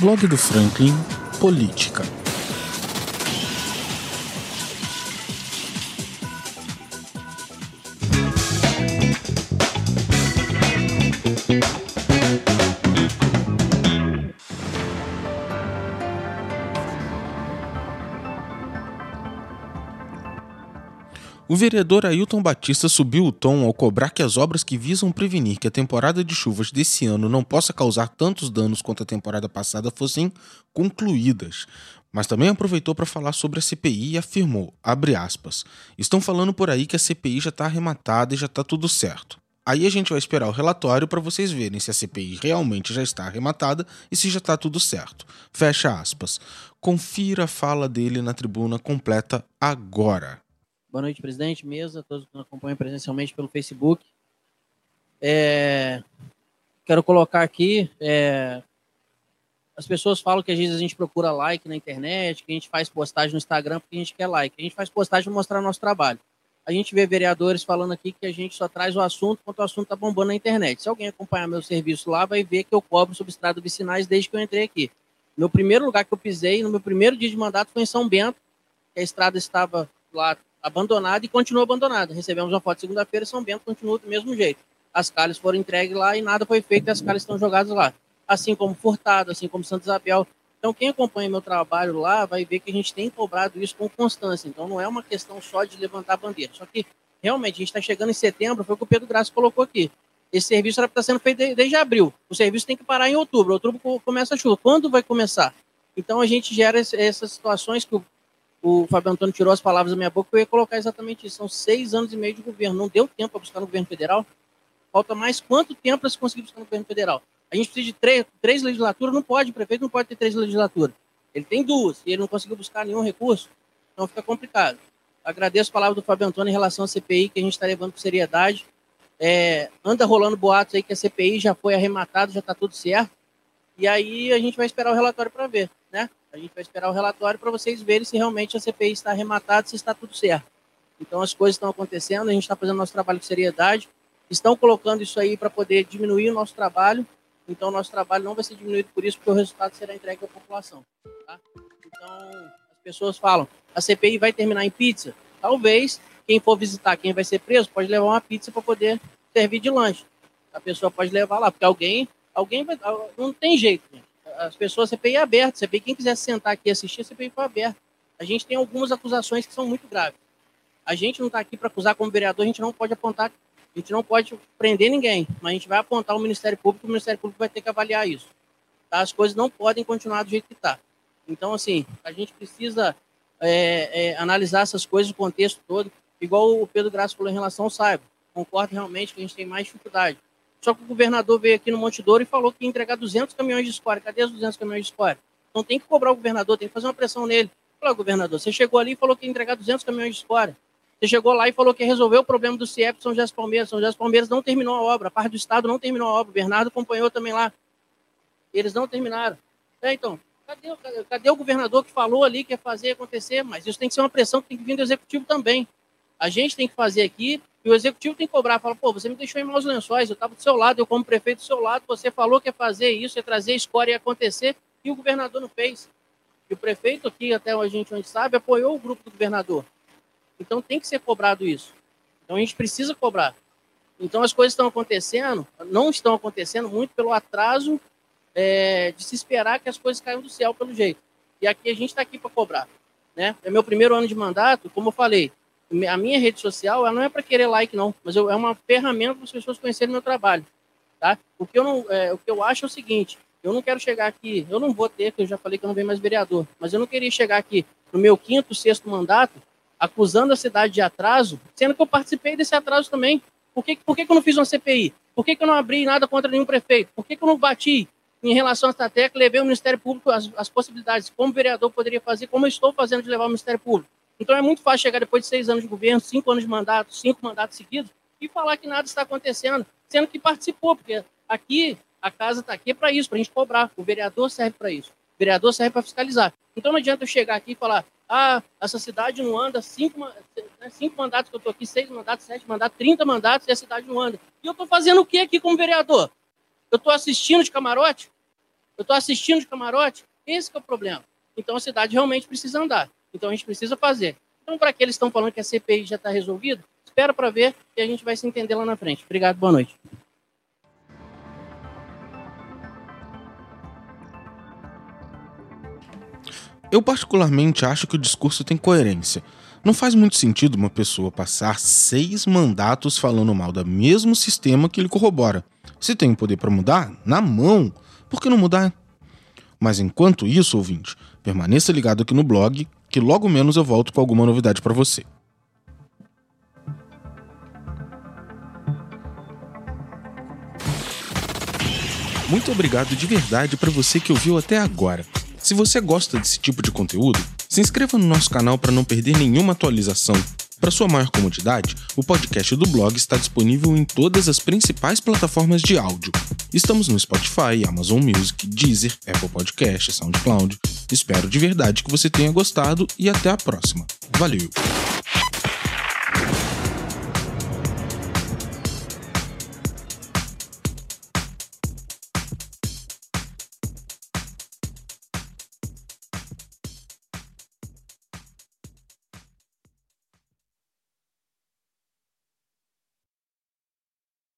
Blog do Franklin Política. O vereador Ailton Batista subiu o tom ao cobrar que as obras que visam prevenir que a temporada de chuvas desse ano não possa causar tantos danos quanto a temporada passada fossem concluídas. Mas também aproveitou para falar sobre a CPI e afirmou, aspas, estão falando por aí que a CPI já está arrematada e já está tudo certo. Aí a gente vai esperar o relatório para vocês verem se a CPI realmente já está arrematada e se já está tudo certo. Fecha aspas. Confira a fala dele na tribuna completa agora. Boa noite, presidente, mesa, todos que nos acompanham presencialmente pelo Facebook. É, quero colocar aqui, é, as pessoas falam que às vezes a gente procura like na internet, que a gente faz postagem no Instagram porque a gente quer like. A gente faz postagem para mostrar nosso trabalho. A gente vê vereadores falando aqui que a gente só traz o assunto quando o assunto está bombando na internet. Se alguém acompanhar meu serviço lá, vai ver que eu cobro substrato vicinais desde que eu entrei aqui. Meu primeiro lugar que eu pisei, no meu primeiro dia de mandato, foi em São Bento, que a estrada estava lá abandonada e continua abandonada. Recebemos uma foto segunda-feira, São Bento continua do mesmo jeito. As calhas foram entregues lá e nada foi feito as calhas estão jogadas lá. Assim como Furtado, assim como Santa Isabel. Então, quem acompanha meu trabalho lá vai ver que a gente tem cobrado isso com constância. Então, não é uma questão só de levantar a bandeira. Só que, realmente, a gente está chegando em setembro, foi o que o Pedro Graça colocou aqui. Esse serviço era para estar sendo feito desde abril. O serviço tem que parar em outubro. Outubro começa a chuva. Quando vai começar? Então, a gente gera essas situações que o o Fábio Antônio tirou as palavras da minha boca, eu ia colocar exatamente isso. São seis anos e meio de governo. Não deu tempo para buscar no governo federal? Falta mais quanto tempo para se conseguir buscar no governo federal? A gente precisa de três, três legislaturas, não pode, o prefeito não pode ter três legislaturas. Ele tem duas, e ele não conseguiu buscar nenhum recurso, então fica complicado. Agradeço a palavra do Fábio Antônio em relação à CPI, que a gente está levando com seriedade. É, anda rolando boatos aí que a CPI já foi arrematada, já está tudo certo. E aí a gente vai esperar o relatório para ver? A gente vai esperar o relatório para vocês verem se realmente a CPI está arrematada, se está tudo certo. Então as coisas estão acontecendo, a gente está fazendo nosso trabalho com seriedade, estão colocando isso aí para poder diminuir o nosso trabalho. Então o nosso trabalho não vai ser diminuído por isso, porque o resultado será entregue à população. Tá? Então as pessoas falam, a CPI vai terminar em pizza? Talvez quem for visitar, quem vai ser preso, pode levar uma pizza para poder servir de lanche. A pessoa pode levar lá, porque alguém, alguém vai, não tem jeito. Gente as pessoas, CPI é aberta, CPI, quem quiser sentar aqui e assistir, CPI foi aberta. A gente tem algumas acusações que são muito graves. A gente não está aqui para acusar como vereador, a gente não pode apontar, a gente não pode prender ninguém, mas a gente vai apontar o Ministério Público, o Ministério Público vai ter que avaliar isso. Tá? As coisas não podem continuar do jeito que está. Então, assim, a gente precisa é, é, analisar essas coisas, o contexto todo, igual o Pedro Graça falou em relação ao Saiba. Concordo realmente que a gente tem mais dificuldade. Só que o governador veio aqui no Monte Douro e falou que ia entregar 200 caminhões de escória. Cadê os 200 caminhões de escória? Então tem que cobrar o governador, tem que fazer uma pressão nele. Falou, governador, você chegou ali e falou que ia entregar 200 caminhões de escória. Você chegou lá e falou que ia resolver o problema do CIEP São José Palmeiras. São José Palmeiras não terminou a obra. A parte do Estado não terminou a obra. O Bernardo acompanhou também lá. Eles não terminaram. É, então, cadê, cadê, cadê, o governador que falou ali que ia fazer acontecer? Mas isso tem que ser uma pressão que tem que vir do executivo também. A gente tem que fazer aqui e o executivo tem que cobrar, fala, pô, você me deixou em maus lençóis, eu estava do seu lado, eu como prefeito do seu lado, você falou que ia fazer isso, ia trazer escória e acontecer, e o governador não fez. E o prefeito aqui, até a gente onde sabe, apoiou o grupo do governador. Então tem que ser cobrado isso. Então a gente precisa cobrar. Então as coisas estão acontecendo, não estão acontecendo muito pelo atraso é, de se esperar que as coisas caiam do céu pelo jeito. E aqui a gente está aqui para cobrar. Né? É meu primeiro ano de mandato, como eu falei, a minha rede social ela não é para querer like, não, mas eu, é uma ferramenta para as pessoas conhecerem meu trabalho. Tá? O, que eu não, é, o que eu acho é o seguinte: eu não quero chegar aqui, eu não vou ter, que eu já falei que eu não venho mais vereador, mas eu não queria chegar aqui no meu quinto, sexto mandato, acusando a cidade de atraso, sendo que eu participei desse atraso também. Por que, por que, que eu não fiz uma CPI? Por que, que eu não abri nada contra nenhum prefeito? Por que, que eu não bati em relação a essa tecla, levei o Ministério Público as, as possibilidades, como vereador poderia fazer, como eu estou fazendo de levar o Ministério Público? Então é muito fácil chegar depois de seis anos de governo, cinco anos de mandato, cinco mandatos seguidos, e falar que nada está acontecendo, sendo que participou, porque aqui a casa está aqui para isso, para a gente cobrar. O vereador serve para isso. O vereador serve para fiscalizar. Então não adianta eu chegar aqui e falar, ah, essa cidade não anda, cinco, né, cinco mandatos que eu estou aqui, seis mandatos, sete mandatos, trinta mandatos e a cidade não anda. E eu estou fazendo o que aqui como vereador? Eu estou assistindo de camarote? Eu estou assistindo de camarote, esse é o problema. Então a cidade realmente precisa andar. Então a gente precisa fazer. Então, para aqueles que estão falando que a CPI já está resolvida, espera para ver e a gente vai se entender lá na frente. Obrigado, boa noite. Eu particularmente acho que o discurso tem coerência. Não faz muito sentido uma pessoa passar seis mandatos falando mal do mesmo sistema que ele corrobora. Se tem o poder para mudar, na mão, por que não mudar? Mas enquanto isso, ouvinte, permaneça ligado aqui no blog, que logo menos eu volto com alguma novidade para você. Muito obrigado de verdade para você que ouviu até agora. Se você gosta desse tipo de conteúdo, se inscreva no nosso canal para não perder nenhuma atualização. Para sua maior comodidade, o podcast do blog está disponível em todas as principais plataformas de áudio. Estamos no Spotify, Amazon Music, Deezer, Apple Podcast, SoundCloud. Espero de verdade que você tenha gostado e até a próxima. Valeu!